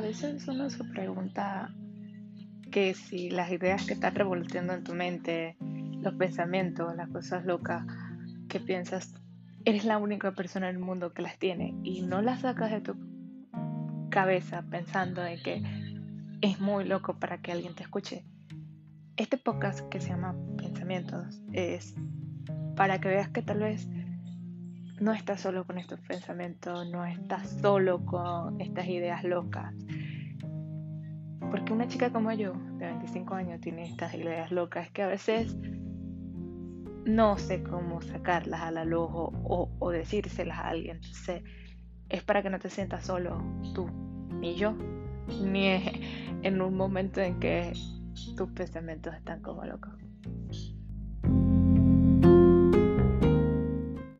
veces uno se pregunta que si las ideas que están revolviendo en tu mente, los pensamientos, las cosas locas que piensas, eres la única persona en el mundo que las tiene y no las sacas de tu cabeza pensando en que es muy loco para que alguien te escuche. Este podcast que se llama Pensamientos es para que veas que tal vez no estás solo con estos pensamientos, no estás solo con estas ideas locas. Una chica como yo, de 25 años, tiene estas ideas locas que a veces no sé cómo sacarlas a la luz o, o decírselas a alguien. Entonces, es para que no te sientas solo tú, ni yo, ni en un momento en que tus pensamientos están como locos.